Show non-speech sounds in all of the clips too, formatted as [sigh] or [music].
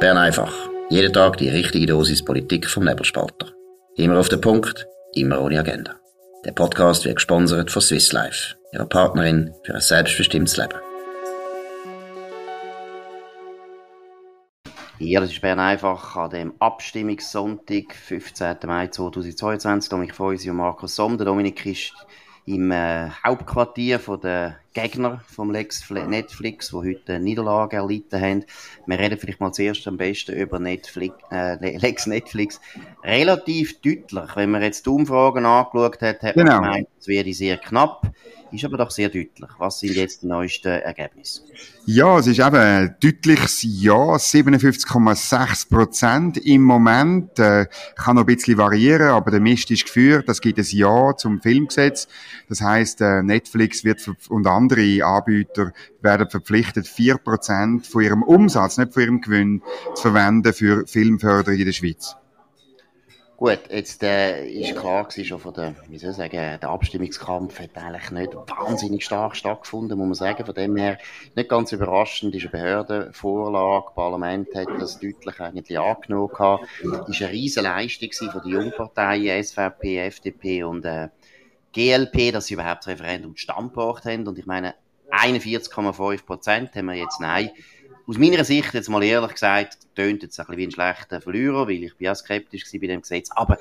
Bern einfach. Jeden Tag die richtige Dosis Politik vom Nebelspalter. Immer auf den Punkt, immer ohne Agenda. Der Podcast wird gesponsert von Swiss Life, ihrer Partnerin für ein selbstbestimmtes Leben. Ja, das ist Bern einfach an dem Abstimmungssonntag, 15. Mai 2022. Dominik Feusi und Markus Somm. Der Dominik ist im äh, Hauptquartier von der Gegner vom Netflix, wo heute eine Niederlage erlitten haben. Wir reden vielleicht mal zuerst am besten über Netflix, äh, Lex Netflix. Relativ deutlich, wenn man jetzt die Umfragen angeschaut hat, hat genau. man gemeint, es werde sehr knapp ist aber doch sehr deutlich. Was sind jetzt die neuesten Ergebnisse? Ja, es ist eben ein deutliches Ja, 57,6 Prozent im Moment. Äh, kann noch ein bisschen variieren, aber der Mist ist geführt. Das gibt ein Ja zum Filmgesetz. Das heißt, äh, Netflix wird und andere Anbieter werden verpflichtet, 4 Prozent von ihrem Umsatz, nicht von ihrem Gewinn, zu verwenden für Filmförderung in der Schweiz. Gut, jetzt äh, ist klar gewesen, schon von der, wie soll ich sagen, der Abstimmungskampf hat eigentlich nicht wahnsinnig stark stattgefunden, muss man sagen. Von dem her nicht ganz überraschend ist eine Behördenvorlage, Parlament hat das deutlich eigentlich angenommen gehabt. Ist eine riesen Leistung von den Jungparteien, SVP, FDP und äh, GLP, dass sie überhaupt das Referendum zustande gebracht haben. Und ich meine, 41,5 Prozent haben wir jetzt Nein aus meiner Sicht, jetzt mal ehrlich gesagt, tönt jetzt ein bisschen wie ein schlechter Verlierer, weil ich bin ja skeptisch bei dem Gesetz, aber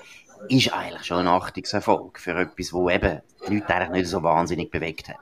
ist eigentlich schon ein Achtungserfolg für etwas, wo eben die Leute eigentlich nicht so wahnsinnig bewegt hat.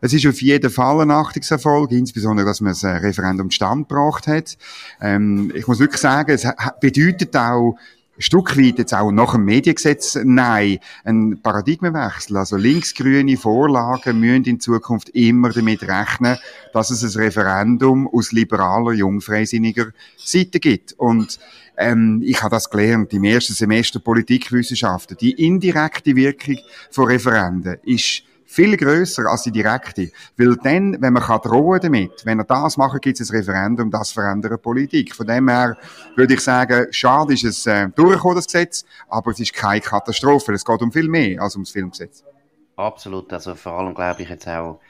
Es ist auf jeden Fall ein Achtungserfolg, insbesondere, dass man das Referendum stand gebracht hat. Ähm, ich muss wirklich sagen, es bedeutet auch, Stück weit jetzt auch nach dem Mediengesetz nein, ein Paradigmenwechsel. Also linksgrüne Vorlagen müssen in Zukunft immer damit rechnen, dass es ein Referendum aus liberaler, jungfreisinniger Seite gibt. Und ähm, ich habe das gelernt im ersten Semester Politikwissenschaften. Die indirekte Wirkung von Referenden ist viel größer als die direkte. Weil dann, wenn man kann drohen damit, wenn er das macht, gibt es ein Referendum, das verändert Politik. Von dem her würde ich sagen, schade ist es äh, durchgekommen, das Gesetz, aber es ist keine Katastrophe. Es geht um viel mehr als ums Filmgesetz. Absolut. Also vor allem glaube ich jetzt auch,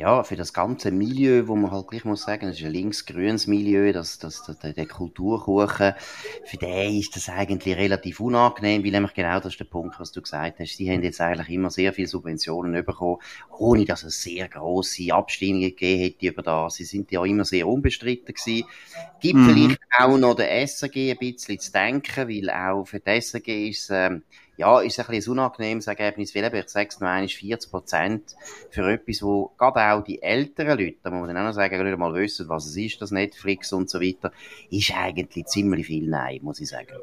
ja, für das ganze Milieu, wo man halt gleich muss sagen, das ist ein links-grünes Milieu, das, das, das, der Kulturkuchen, für den ist das eigentlich relativ unangenehm, weil nämlich genau das ist der Punkt, was du gesagt hast. Sie haben jetzt eigentlich immer sehr viele Subventionen bekommen, ohne dass es sehr grosse Abstimmungen gegeben hätte über das. Sie sind ja immer sehr unbestritten gewesen. Gibt mhm. vielleicht auch noch der SAG ein bisschen zu denken, weil auch für die SAG ist es, ähm, ja, ist ein bisschen ein unangenehmes Ergebnis, weil ich sage es noch einmal, 40 Prozent für etwas, wo gerade auch die älteren Leute, da muss man dann auch noch sagen, nicht mal wissen, was es ist, das Netflix und so weiter, ist eigentlich ziemlich viel Nein, muss ich sagen.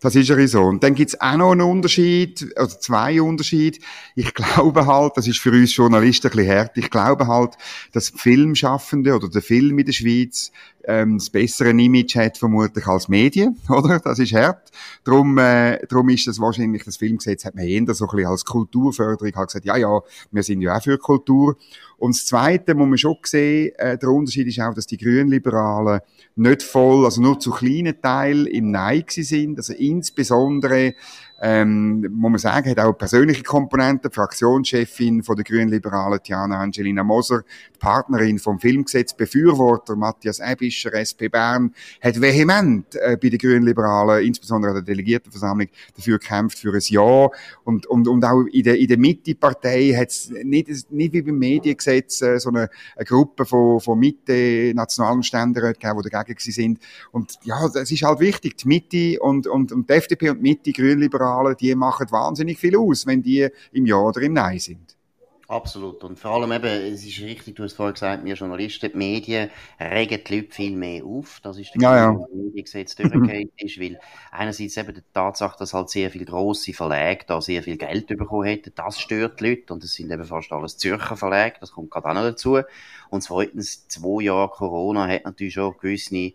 Das ist ja so. Und dann gibt's auch noch einen Unterschied, also zwei Unterschiede. Ich glaube halt, das ist für uns Journalisten ein bisschen hart, ich glaube halt, dass Filmschaffende oder der Film in der Schweiz ähm, das bessere Image hat vermutlich als Medien, [laughs] oder? Das ist hart. Drum, äh, drum ist das wahrscheinlich, das Filmgesetz hat man eher so ein bisschen als Kulturförderung hat gesagt, ja, ja, wir sind ja auch für Kultur. Und das Zweite muss man schon sehen, äh, der Unterschied ist auch, dass die Grünliberalen nicht voll, also nur zu kleinen Teil im Nein sind, also insbesondere ähm, muss man sagen, hat auch persönliche Komponenten. Die Fraktionschefin von der Grünliberalen, Tiana Angelina Moser, die Partnerin vom Filmgesetz, Befürworter Matthias Ebischer, SP Bern, hat vehement äh, bei den Grünliberalen, insbesondere an der Delegiertenversammlung, dafür gekämpft, für ein Ja. Und, und, und auch in der, in der Mitte-Partei hat es nicht, nicht wie beim Mediengesetz äh, so eine, eine Gruppe von, von Mitte-nationalen Ständeräten gegeben, die dagegen sind. Und ja, es ist halt wichtig, die Mitte und, und, und die FDP und die Mitte, Grünliberalen, Liberalen, die machen wahnsinnig viel aus, wenn die im Ja oder im Nein sind. Absolut. Und vor allem eben, es ist richtig, du hast vorhin gesagt, wir Journalisten, die Medien regen die Leute viel mehr auf. Das ist der ja, ja. das Mediengesetz durchgehend [laughs] ist, weil einerseits eben die Tatsache, dass halt sehr viele grosse Verlage da sehr viel Geld bekommen hätten, das stört die Leute. Und es sind eben fast alles Zürcher Verlage, das kommt gerade auch noch dazu. Und zweitens, zwei Jahre Corona hat natürlich schon gewisse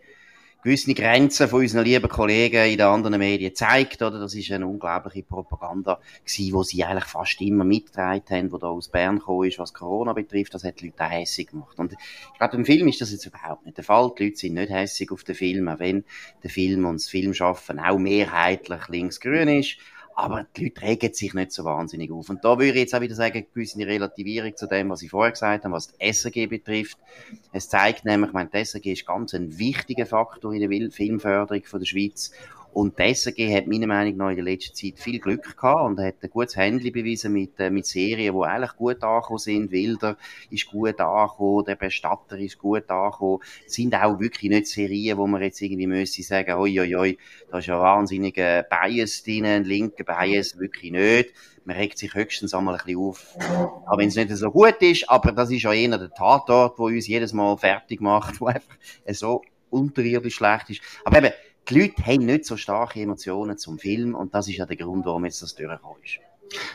gewisse Grenzen von unseren lieben Kollegen in den anderen Medien zeigt, oder? Das ist eine unglaubliche Propaganda gewesen, wo sie eigentlich fast immer mitgetragen haben, wo da aus Bern gekommen ist, was Corona betrifft. Das hat die Leute hässig gemacht. Und ich glaube, im Film ist das jetzt überhaupt nicht der Fall. Die Leute sind nicht hässig auf den Film, auch wenn der Film und das Filmschaffen auch mehrheitlich linksgrün ist. Aber die Leute regen sich nicht so wahnsinnig auf. Und da würde ich jetzt auch wieder sagen, eine gewisse Relativierung zu dem, was ich vorher gesagt habe, was die SRG betrifft. Es zeigt nämlich, ich meine, die SRG ist ganz ein wichtiger Faktor in der Filmförderung von der Schweiz. Und die SRG hat meiner Meinung nach in der letzten Zeit viel Glück gehabt und hat ein gutes Handy bewiesen mit, äh, mit Serien, die eigentlich gut angekommen sind. Wilder ist gut angekommen, der Bestatter ist gut angekommen. Es sind auch wirklich nicht Serien, wo man jetzt irgendwie müsste sagen, oi, oi, oi, da ist ja wahnsinniger Bias drin, ein linker Bias, wirklich nicht. Man regt sich höchstens einmal ein bisschen auf, auch wenn es nicht so gut ist, aber das ist ja eher der Tatort, wo uns jedes Mal fertig macht, [laughs] wo einfach so unterirdisch schlecht ist. Aber eben, die Leute haben nicht so starke Emotionen zum Film und das ist ja der Grund, warum jetzt das durchgekommen ist.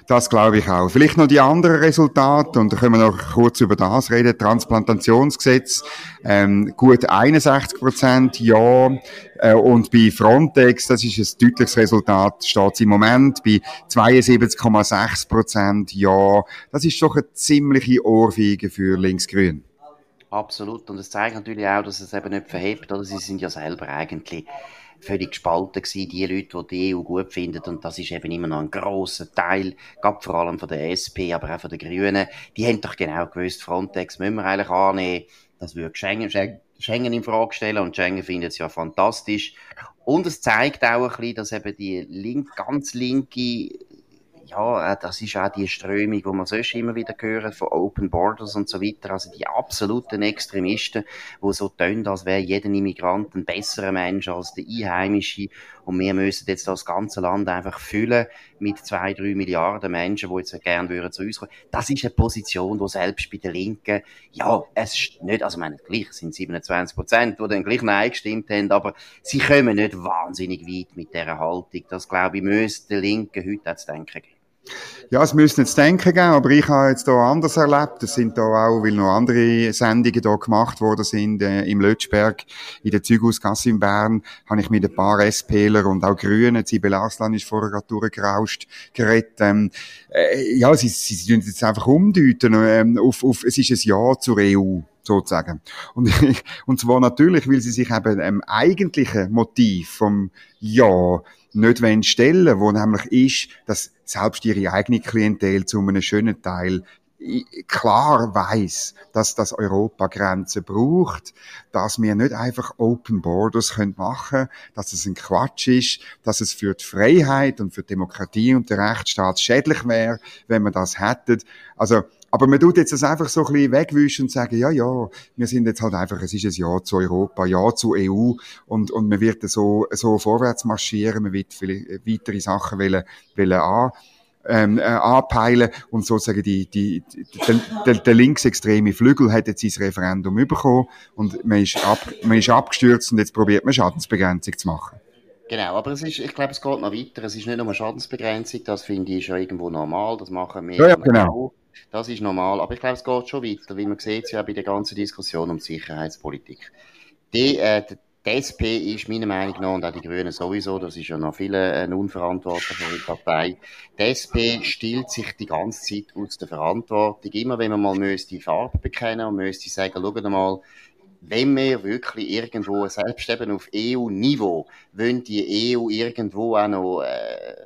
Das glaube ich auch. Vielleicht noch die anderen Resultate, und da können wir noch kurz über das reden. Transplantationsgesetz, ähm, gut 61 Prozent, ja. Äh, und bei Frontex, das ist ein deutliches Resultat, steht es im Moment bei 72,6 Prozent, ja. Das ist doch eine ziemliche Ohrfeige für Linksgrün. Absolut. Und es zeigt natürlich auch, dass es eben nicht verhebt, oder? Sie sind ja selber eigentlich völlig gespalten gewesen, die Leute, die die EU gut finden, und das ist eben immer noch ein grosser Teil, gab vor allem von der SP, aber auch von den Grünen, die haben doch genau gewusst, Frontex müssen wir eigentlich annehmen, das würde Schengen, Schengen in Frage stellen, und Schengen findet es ja fantastisch. Und es zeigt auch ein bisschen, dass eben die link, ganz linke ja, äh, das ist auch die Strömung, die man sonst immer wieder hören, von Open Borders und so weiter. Also die absoluten Extremisten, die so tun, als wäre jeder Immigrant ein besserer Mensch als der Einheimische. Und wir müssen jetzt das ganze Land einfach füllen mit zwei, drei Milliarden Menschen, die jetzt gerne würden zu uns kommen. Das ist eine Position, die selbst bei den Linken, ja, es ist nicht, also ich meine, gleich sind 27 Prozent, die dann gleich Nein gestimmt haben, aber sie kommen nicht wahnsinnig weit mit dieser Haltung. Das, glaube ich, müsste den Linken heute auch zu denken geben. Ja, es müssen jetzt denken geben, aber ich habe jetzt hier anders erlebt. Es sind da auch, weil noch andere Sendungen da gemacht worden sind, äh, im Lötschberg, in der Züghausgasse in Bern, habe ich mit ein paar SPler und auch Grünen, Sibel Arslan ist vorher gerade durchgerauscht, geredet. Ähm, äh, ja, sie, sie, sie jetzt einfach umdeuten, ähm, auf, auf, es ist ein Ja zur EU sozusagen. Und, und zwar natürlich, weil sie sich eben ähm, eigentlichen Motiv vom Ja nicht wollen stellen, wo nämlich ist, dass selbst ihre eigene Klientel zu einem schönen Teil klar weiß, dass das Europa Grenzen braucht, dass wir nicht einfach Open Borders können machen, dass es ein Quatsch ist, dass es für die Freiheit und für die Demokratie und den Rechtsstaat schädlich wäre, wenn wir das hätten. Also aber man tut jetzt das einfach so ein bisschen wegwischen und sagen, ja, ja, wir sind jetzt halt einfach, es ist ein Ja zu Europa, Ja zu EU und, und man wird so, so vorwärts marschieren, man wird viele weitere Sachen wollen, wollen an, ähm, äh, anpeilen und sozusagen die, die, die, der, der linksextreme Flügel hat jetzt sein Referendum bekommen und man ist, ab, man ist abgestürzt und jetzt probiert man Schadensbegrenzung zu machen. Genau, aber es ist, ich glaube, es geht noch weiter. Es ist nicht nur Schadensbegrenzung, das finde ich schon irgendwo normal, das machen wir. Ja, ja genau. Auch. Das ist normal. Aber ich glaube, es geht schon weiter, weil man sieht ja bei der ganzen Diskussion um Sicherheitspolitik. Die, äh, die SP ist meiner Meinung nach, und auch die Grünen sowieso, das ist ja noch viele eine unverantwortliche Partei, die SP stillt sich die ganze Zeit aus der Verantwortung. Immer wenn man mal müsste Farbe bekennen und müsste sagen, schaut mal, wenn wir wirklich irgendwo, selbst eben auf EU-Niveau, wollen die EU irgendwo auch noch äh,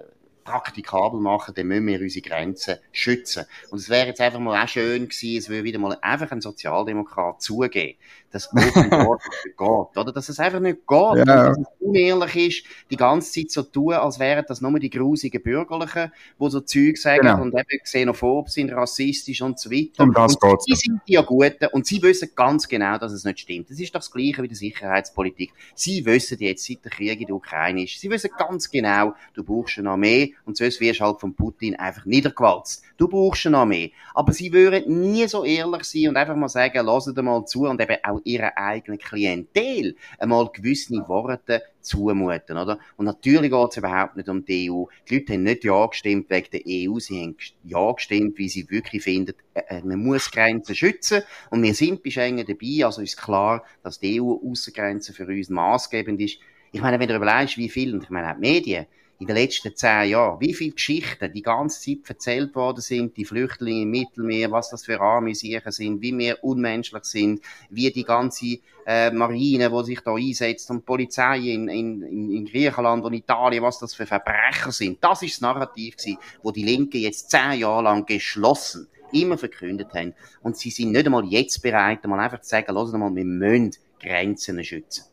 praktikabel machen, dann müssen wir unsere Grenzen schützen. Und es wäre jetzt einfach mal auch schön gewesen, es würde wieder mal einfach ein Sozialdemokrat zugeben, dass Open Door nicht geht, oder? Dass es einfach nicht geht, ja. dass es unehrlich ist, die ganze Zeit so tun, als wären das nur die grusigen Bürgerlichen, die so Zeug sagen genau. und eben xenophob sind, rassistisch und so weiter. Um das und sie sind die ja Guten und sie wissen ganz genau, dass es nicht stimmt. Das ist doch das Gleiche wie die Sicherheitspolitik. Sie wissen jetzt seit der Krieg in der Ukraine ist, sie wissen ganz genau, du brauchst eine Armee und sonst wirst du halt von Putin einfach niedergewalzt. Du brauchst eine Armee. Aber sie würden nie so ehrlich sein und einfach mal sagen, lasst mal zu und eben auch ihrer eigenen Klientel einmal gewisse Worte zumuten, oder? Und natürlich geht es überhaupt nicht um die EU. Die Leute haben nicht Ja gestimmt wegen der EU, sie haben Ja gestimmt, weil sie wirklich finden, äh, äh, man muss Grenzen schützen. Und wir sind bei Schengen dabei, also ist klar, dass die EU-Aussengrenze für uns maßgebend ist. Ich meine, wenn du überlegst, wie viel, und ich meine auch die Medien, in den letzten zehn Jahren, wie viele Geschichten die ganze Zeit erzählt worden sind, die Flüchtlinge im Mittelmeer, was das für arme Siechen sind, wie wir unmenschlich sind, wie die ganze äh, Marine, die sich da einsetzt und Polizei in, in, in Griechenland und Italien, was das für Verbrecher sind. Das ist das Narrativ gewesen, wo die Linke jetzt zehn Jahre lang geschlossen immer verkündet haben. Und sie sind nicht einmal jetzt bereit, einmal einfach zu sagen, mal, wir müssen Grenzen schützen.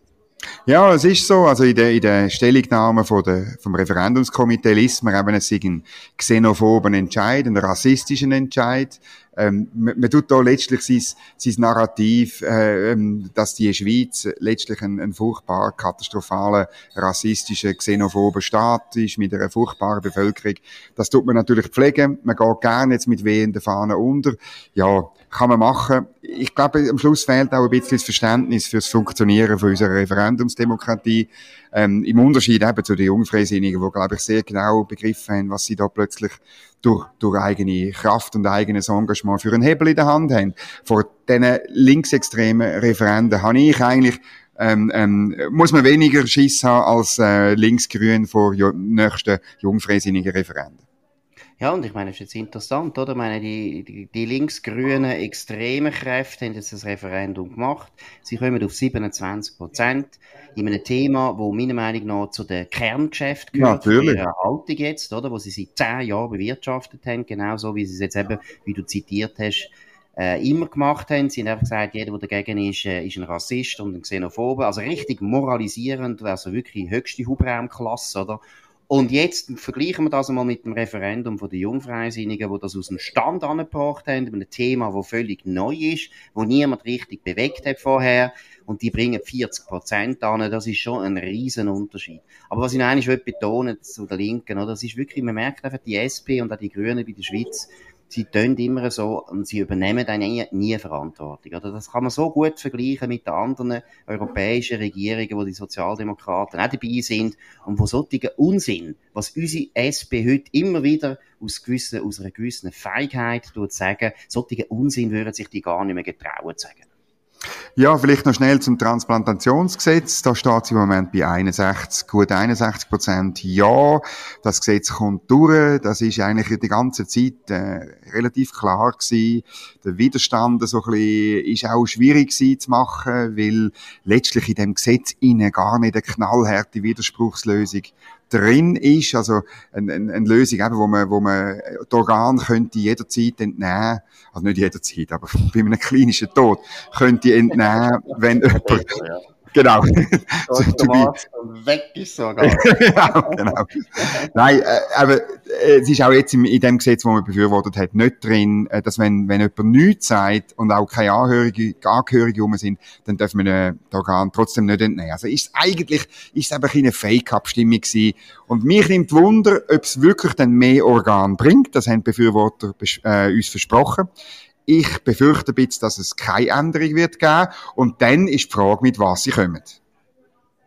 Ja, es ist so. Also in der, in der Stellungnahme von der, vom Referendumskomitee liest man eben, es sei ein xenophoben Entscheid, ein rassistischen Entscheid. Ähm, man, man tut da letztlich sein, sein Narrativ, äh, ähm, dass die Schweiz letztlich ein, ein furchtbar katastrophaler, rassistischer, xenophober Staat ist, mit einer furchtbaren Bevölkerung. Das tut man natürlich pflegen. Man geht gerne jetzt mit wehenden Fahnen unter. Ja, kann man machen. Ich glaube, am Schluss fehlt auch ein bisschen das Verständnis fürs Funktionieren von unserer Referendumsdemokratie. Ähm, Im Unterschied eben zu den Jungfreisinnigen, die, glaube ich, sehr genau begriffen haben, was sie da plötzlich durch, durch eigene Kraft und eigenes Engagement für einen Hebel in der Hand haben. Vor diesen linksextremen Referenden habe ich eigentlich ähm, ähm, muss man weniger Schiss haben als äh, linksgrün vor nächsten jungfreisinnigen Referenden. Ja, und ich meine, das ist jetzt interessant, oder? Ich meine, die, die, die linksgrünen extremen Kräfte haben jetzt das Referendum gemacht. Sie kommen auf 27 Prozent in einem Thema, wo meiner Meinung nach zu den Kerngeschäften gehört, Natürlich. ihrer Haltung jetzt, oder? Wo sie seit zehn Jahren bewirtschaftet haben, genauso wie sie es jetzt eben, wie du zitiert hast, äh, immer gemacht haben. Sie haben einfach gesagt, jeder, der dagegen ist, äh, ist ein Rassist und ein Xenophobe. Also richtig moralisierend, also wirklich höchste Hubraumklasse, oder? Und jetzt vergleichen wir das einmal mit dem Referendum von den Jungfreisinnigen, wo das aus dem Stand angebracht haben, mit einem Thema, wo völlig neu ist, wo niemand richtig bewegt hat vorher. Und die bringen 40 Prozent an. Das ist schon ein riesen Unterschied. Aber was ich noch einmal betonen zu der Linken, oder? Das ist wirklich, man merkt einfach, die SP und auch die Grünen bei der Schweiz, sie tun immer so und sie übernehmen dann nie, nie Verantwortung. Oder das kann man so gut vergleichen mit den anderen europäischen Regierungen, wo die Sozialdemokraten auch dabei sind und wo solche Unsinn, was unsere SP heute immer wieder aus, gewissen, aus einer gewissen Feigheit tut sagen, solche Unsinn würden sich die gar nicht mehr getrauen zu sagen. Ja, vielleicht noch schnell zum Transplantationsgesetz. Da steht es im Moment bei 61, gut 61 Prozent Ja. Das Gesetz kommt durch. Das ist eigentlich die ganze Zeit äh, relativ klar gewesen. Der Widerstand so ein bisschen, ist auch schwierig gewesen zu machen, weil letztlich in dem Gesetz innen gar nicht eine knallharte Widerspruchslösung drin ist, also eine, eine, eine Lösung, eben, wo man, wo man die Organe könnte jederzeit entnehmen, also nicht jederzeit, aber [laughs] bei einem klinischen Tod könnte entnehmen, wenn jemand, Genau. So, [laughs] weg ist sogar. [laughs] ja, genau. Nein, äh, aber äh, es ist auch jetzt im, in dem Gesetz, das man befürwortet hat, nicht drin, äh, dass wenn, wenn jemand nichts sagt und auch keine Angehörige, Angehörige rum sind, dann dürfen wir äh, das Organ trotzdem nicht entnehmen. Also ist eigentlich, ist es einfach eine Fake-Abstimmung gewesen. Und mich nimmt Wunder, ob es wirklich dann mehr Organ bringt. Das haben Befürworter äh, uns versprochen. Ich befürchte ein bisschen, dass es keine Änderung wird geben. Und dann ist die Frage, mit was sie kommen.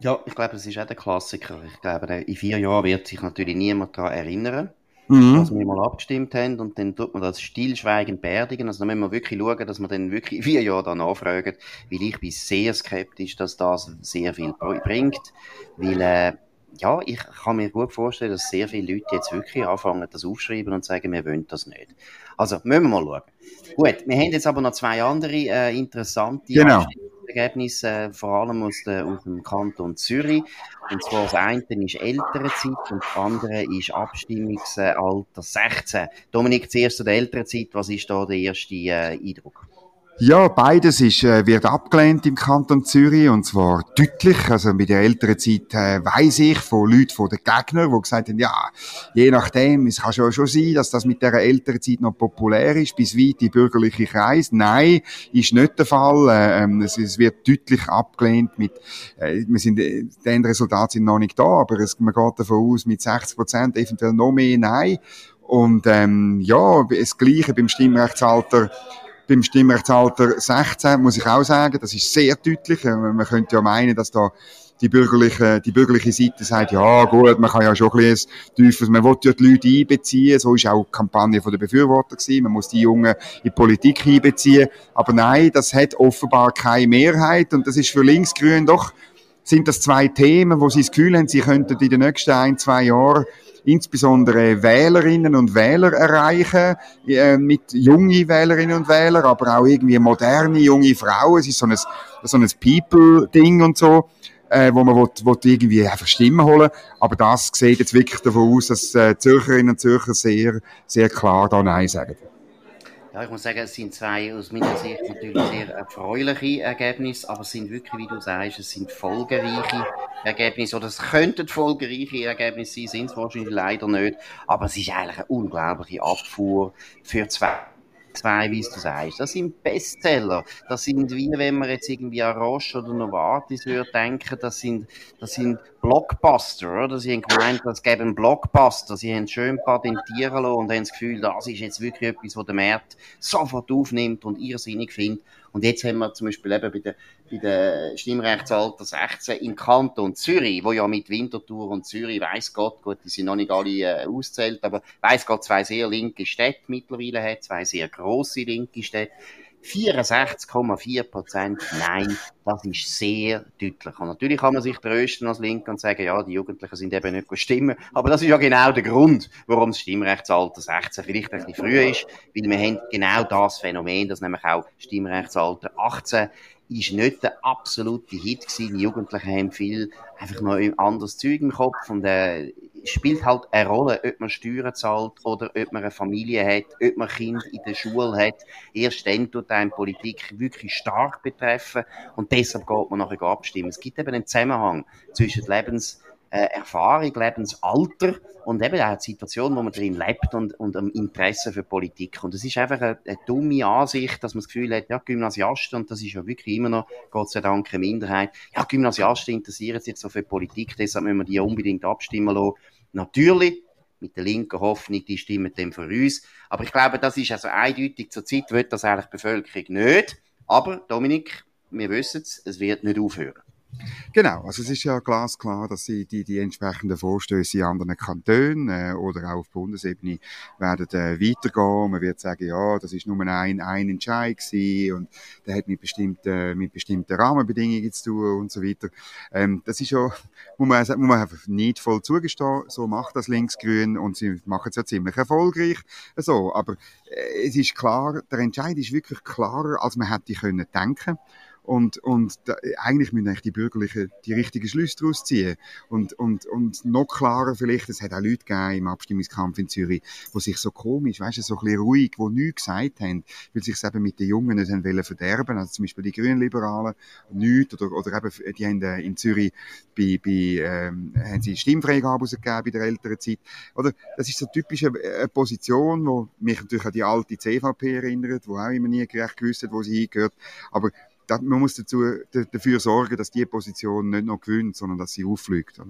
Ja, ich glaube, das ist auch der Klassiker. Ich glaube, in vier Jahren wird sich natürlich niemand daran erinnern, mhm. dass wir mal abgestimmt haben und dann tut man das stillschweigend beerdigen. Also da müssen wir wirklich schauen, dass wir dann wirklich in vier Jahren da nachfragen, weil ich bin sehr skeptisch, dass das sehr viel bringt, weil äh, ja, ich kann mir gut vorstellen, dass sehr viele Leute jetzt wirklich anfangen, das aufschreiben und sagen, wir wollen das nicht. Also, müssen wir mal schauen. Gut, wir haben jetzt aber noch zwei andere äh, interessante genau. Ergebnisse, äh, vor allem aus, der, aus dem Kanton Zürich. Und zwar das eine ist ältere Zeit und das andere ist Abstimmungsalter 16. Dominik, zuerst zu der älteren Zeit, was ist da der erste äh, Eindruck? Ja, beides ist, äh, wird abgelehnt im Kanton Zürich und zwar deutlich. Also mit der älteren Zeit äh, weiss ich von Leuten, von den Gegnern, die gesagt haben, ja, je nachdem, es kann schon, schon sein, dass das mit der älteren Zeit noch populär ist, bis weit die bürgerliche Kreis. Nein, ist nicht der Fall. Äh, ähm, es, es, wird deutlich abgelehnt mit, äh, wir sind, äh, die Endresultate sind noch nicht da, aber es, man geht davon aus, mit 60 Prozent eventuell noch mehr Nein. Und ähm, ja, das Gleiche beim Stimmrechtsalter beim Stimmrechtsalter 16 muss ich auch sagen, das ist sehr deutlich. Äh, man könnte ja meinen, dass da die bürgerliche, die bürgerliche Seite sagt, ja gut, man kann ja schon ein bisschen tiefes, man will ja die Leute einbeziehen, so ist auch die Kampagne von den Befürwortern gewesen, man muss die Jungen in die Politik einbeziehen, aber nein, das hat offenbar keine Mehrheit. Und das ist für Linksgrün doch sind das zwei Themen, wo Sie das Gefühl haben, Sie könnten in den nächsten ein, zwei Jahren insbesondere Wählerinnen und Wähler erreichen, äh, mit junge Wählerinnen und Wähler, aber auch irgendwie moderne junge Frauen. Es ist so ein, so ein People-Ding und so, äh, wo man will, will irgendwie einfach Stimmen holen. Aber das sieht jetzt wirklich davon aus, dass äh, Zürcherinnen und Zürcher sehr, sehr klar da Nein sagen. Ja, ich muss sagen, es sind zwei aus meiner Sicht natürlich sehr erfreuliche Ergebnisse, aber es sind wirklich, wie du sagst, es sind folgereiche Ergebnisse, oder es könnten folgereiche Ergebnisse sein, sind es wahrscheinlich leider nicht, aber es ist eigentlich eine unglaubliche Abfuhr für zwei zwei, wie du sagst. Das sind Bestseller. Das sind wie wenn man jetzt irgendwie an Roche oder Novartis würde denken, das sind, das sind Blockbuster, oder? Sie haben gemeint, das gäbe einen Blockbuster. Sie haben schön patentieren lassen und haben das Gefühl, das ist jetzt wirklich etwas, was der Markt sofort aufnimmt und irrsinnig findet. Und jetzt haben wir zum Beispiel eben bei der, bei der Stimmrechtsalter 16 im Kanton Zürich, wo ja mit Winterthur und Zürich, weiß Gott, gut, die sind noch nicht alle äh, auszählt, aber weiß Gott, zwei sehr linke Städte mittlerweile hat, zwei sehr große linke Städte. 64,4 Prozent Nein, das ist sehr deutlich. Und natürlich kann man sich trösten als Linke und sagen, ja, die Jugendlichen sind eben nicht stimmen. Aber das ist ja genau der Grund, warum das Stimmrechtsalter 16 vielleicht ein bisschen früh ist, weil wir haben genau das Phänomen, dass nämlich auch Stimmrechtsalter 18 ist nicht der absolute Hit gewesen. Die Jugendlichen haben viel einfach noch ein anderes Zeug im Kopf und äh, spielt halt eine Rolle, ob man Steuern zahlt oder ob man eine Familie hat, ob man Kind in der Schule hat. Erst dann tut einem Politik wirklich stark betreffen und deshalb geht man nachher abstimmen. Es gibt eben einen Zusammenhang zwischen Lebens äh, Erfahrung, Lebensalter und eben auch die Situation, wo man drin lebt und, und am Interesse für Politik. Und es ist einfach eine, eine, dumme Ansicht, dass man das Gefühl hat, ja, Gymnasiasten, und das ist ja wirklich immer noch, Gott sei Dank, eine Minderheit, ja, Gymnasiasten interessieren sich jetzt so für Politik, deshalb müssen wir die unbedingt abstimmen lassen. Natürlich, mit der linken Hoffnung, die stimmen dem für uns. Aber ich glaube, das ist also eindeutig, zur Zeit wird das eigentlich die Bevölkerung nicht. Aber, Dominik, wir wissen es, es wird nicht aufhören. Genau, also es ist ja glasklar, dass sie die, die entsprechenden Vorstöße in anderen Kantonen äh, oder auch auf Bundesebene werden äh, weitergehen. Man wird sagen, ja, das ist nur ein, ein Entscheid gewesen und der hat mit bestimmten, mit bestimmten Rahmenbedingungen zu tun und so weiter. Ähm, das ist ja, muss man, muss man einfach nicht voll zugestehen, so macht das Linksgrün und sie machen es ja ziemlich erfolgreich. So, aber äh, es ist klar, der Entscheid ist wirklich klarer, als man hätte können denken und, und da, eigentlich müssen eigentlich die Bürgerlichen die richtigen Schlüsse daraus ziehen. Und, und, und noch klarer vielleicht, es hat auch Leute gegeben im Abstimmungskampf in Zürich, die sich so komisch, weißt du, so ein bisschen ruhig, die nichts gesagt haben, weil sich eben mit den Jungen nicht haben wollen verderben. Also zum Beispiel die Grünliberalen, nichts. Oder, oder eben, die haben äh, in Zürich bei, bei, ähm, haben sie Stimmfreigabe rausgegeben bei der älteren Zeit. Oder, das ist so typisch eine, eine Position, wo mich natürlich an die alte CVP erinnert, wo auch immer nie gerecht gewusst hat, wo sie hingehört. Aber man muss dazu, dafür sorgen, dass die Position nicht noch gewinnt, sondern dass sie auffliegt.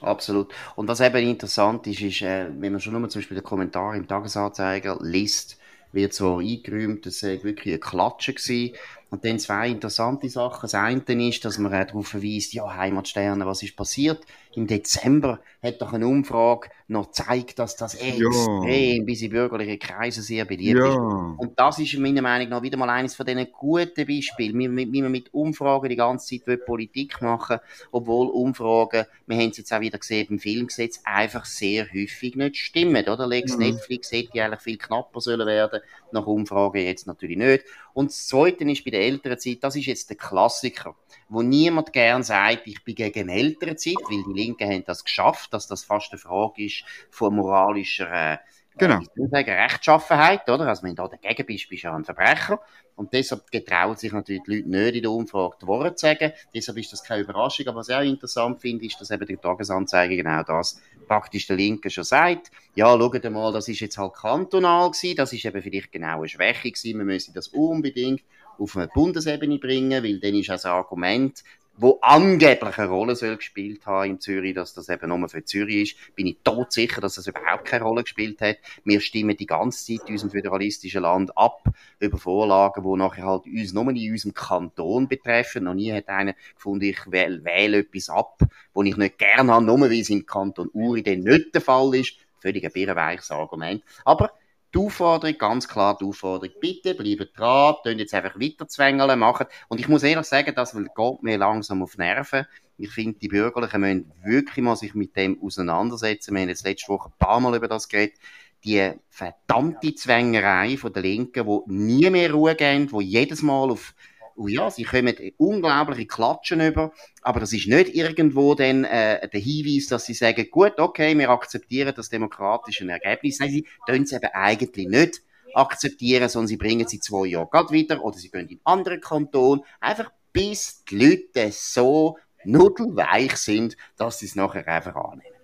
Absolut. Und was eben interessant ist, ist, äh, wenn man schon nur zum Beispiel den Kommentar im Tagesanzeiger liest, wird so eingeräumt, das sei wirklich eine Klatsche gewesen. Und dann zwei interessante Sachen. Das eine ist, dass man darauf verweist, ja, Heimatsterne, was ist passiert? Im Dezember hat doch eine Umfrage noch gezeigt, dass das extrem ja. bis in bürgerliche Kreise sehr beliebt ja. ist. Und das ist meiner Meinung nach wieder mal eines von diesen guten Beispielen, wie, wie man mit Umfragen die ganze Zeit Politik machen obwohl Umfragen, wir haben es jetzt auch wieder gesehen beim Filmgesetz, einfach sehr häufig nicht stimmen, oder? Lex mhm. Netflix hätte eigentlich viel knapper sollen werden, nach Umfragen jetzt natürlich nicht. Und das Zweite ist bei der Elternzeit, das ist jetzt der Klassiker, wo niemand gern sagt, ich bin gegen Elternzeit, weil die Linken haben das geschafft, dass das fast eine Frage ist von moralischer äh, Genau. Ich sagen, Rechtschaffenheit, oder? Also, wenn du da dagegen bist, bist du ja ein Verbrecher. Und deshalb getrauen sich natürlich die Leute nicht in der Umfrage die Worte zu sagen. Deshalb ist das keine Überraschung. Aber was ich auch interessant finde, ist, dass eben die Tagesanzeige genau das praktisch der Linke schon sagt. Ja, schaut mal, das ist jetzt halt kantonal gewesen. Das ist eben vielleicht genau eine Schwäche gewesen. Wir müssen das unbedingt auf eine Bundesebene bringen, weil dann ist das Argument, wo angeblich eine Rolle soll gespielt haben in Zürich, dass das eben nur für Zürich ist, bin ich tot sicher, dass das überhaupt keine Rolle gespielt hat. Wir stimmen die ganze Zeit in unserem föderalistischen Land ab über Vorlagen, die nachher halt uns nur in unserem Kanton betreffen. Noch nie hat einer gefunden, ich wähle, wähle etwas ab, wo ich nicht gerne habe, nur weil es im Kanton Uri dann nicht der Fall ist. Völlig ein birrenweiches Argument. Aber die Aufforderung, ganz klar die Aufforderung, bitte bleibt dran, könnt jetzt einfach weiter zwängeln, machen. Und ich muss ehrlich sagen, das geht mir langsam auf Nerven, Ich finde, die Bürgerlichen müssen wirklich mal sich mit dem auseinandersetzen. Wir haben jetzt letzte Woche ein paar Mal über das geredet. Die verdammte Zwängerei von der Linken, wo nie mehr Ruhe geben, wo jedes Mal auf oh ja, sie kommen unglaubliche Klatschen über, aber das ist nicht irgendwo dann äh, der Hinweis, dass sie sagen, gut, okay, wir akzeptieren das demokratische Ergebnis. Nein, sie tun es eben eigentlich nicht akzeptieren, sondern sie bringen sie zwei Jahre gerade wieder oder sie gehen in andere Kanton, einfach bis die Leute so nudelweich sind, dass sie es nachher einfach annehmen.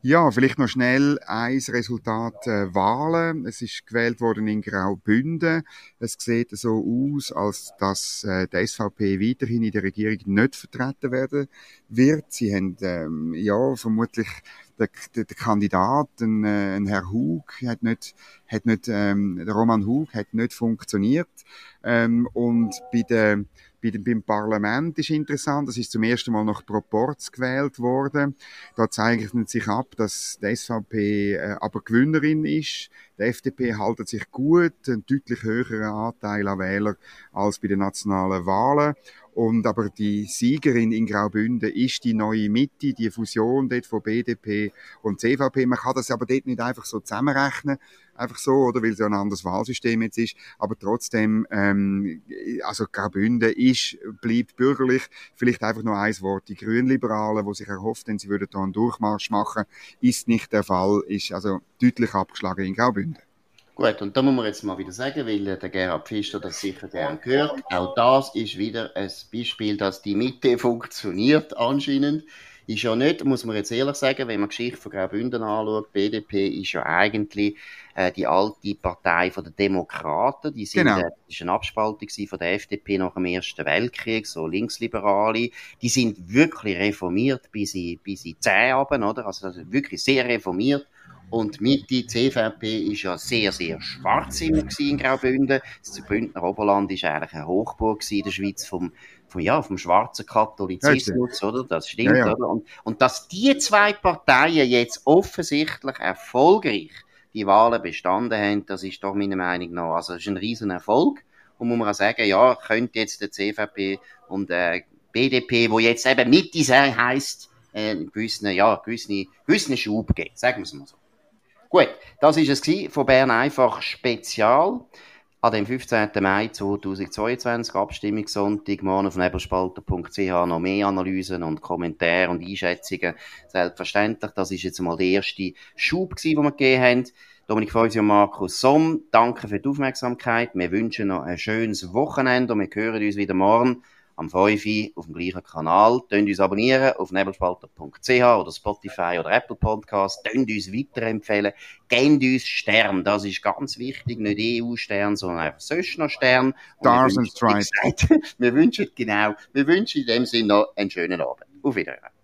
Ja, vielleicht noch schnell ein Resultat äh, Wahlen. Es ist gewählt worden in Graubünden. Es sieht so aus, als dass äh, die SVP weiterhin in der Regierung nicht vertreten werden wird. Sie haben ähm, ja vermutlich der, der, der Kandidat, ein, äh, ein Herr Hug, hat nicht, hat nicht, ähm, der Roman Hug hat nicht funktioniert. Ähm, und bei der bei dem, beim Parlament ist interessant, das ist zum ersten Mal nach Proporz gewählt worden. Da zeichnet sich ab, dass die SVP äh, aber Gewinnerin ist. Die FDP haltet sich gut, einen deutlich höheren Anteil an Wählern als bei den nationalen Wahlen. Und aber die Siegerin in Graubünden ist die neue Mitte, die Fusion dort von BDP und CVP. Man kann das aber dort nicht einfach so zusammenrechnen, einfach so, oder weil es ja ein anderes Wahlsystem jetzt ist. Aber trotzdem, ähm, also Graubünden ist, bleibt bürgerlich. Vielleicht einfach nur ein Wort. Die Grünliberalen, die sich erhofften, sie würden da einen Durchmarsch machen, ist nicht der Fall, ist also deutlich abgeschlagen in Graubünden. Gut, und da muss man jetzt mal wieder sagen, weil der Gerhard Pfister das sicher gern gehört. Auch das ist wieder ein Beispiel, dass die Mitte funktioniert anscheinend. Ist ja nicht, muss man jetzt ehrlich sagen, wenn man die Geschichte von Graubünden anschaut, BDP ist ja eigentlich äh, die alte Partei den Demokraten. Die sind, genau. äh, das ist eine Abspaltung von der FDP nach dem Ersten Weltkrieg, so Linksliberale. Die sind wirklich reformiert bis in, bis in 10 oder? Also wirklich sehr reformiert und Mitte, CVP, ist ja sehr, sehr schwarz immer in Graubünden. Das Bündner Oberland ist eigentlich eine Hochburg in der Schweiz vom, vom, ja, vom schwarzen Katholizismus, oder? Das stimmt, ja, ja. oder? Und, und dass die zwei Parteien jetzt offensichtlich erfolgreich die Wahlen bestanden haben, das ist doch meiner Meinung nach, also das ist ein riesen Erfolg. Und muss man auch sagen, ja, könnte jetzt der CVP und der BDP, wo jetzt eben Mitte heisst, äh, gewissen, ja, gewissen, gewissen Schub geben, sagen wir es mal so. Gut, das ist es von Bern einfach Spezial. An dem 15. Mai 2022, Abstimmungssonntag, morgen auf nebelspalter.ch noch mehr Analysen und Kommentare und Einschätzungen. Selbstverständlich, das ist jetzt mal der erste Schub den wir gegeben haben. Dominik Feusi und Markus Somm, danke für die Aufmerksamkeit. Wir wünschen noch ein schönes Wochenende und wir hören uns wieder morgen am 5 auf dem gleichen Kanal. Tönt uns abonnieren auf nebelspalter.ch oder Spotify oder Apple Podcast. Tönt uns weiterempfehlen. Gebt uns Stern. Das ist ganz wichtig. Nicht EU-Stern, sondern einfach sonst noch Stern. Stars and Stripes. [laughs] Wir wünschen, genau, wir wünschen in dem Sinne noch einen schönen Abend. Auf Wiedersehen.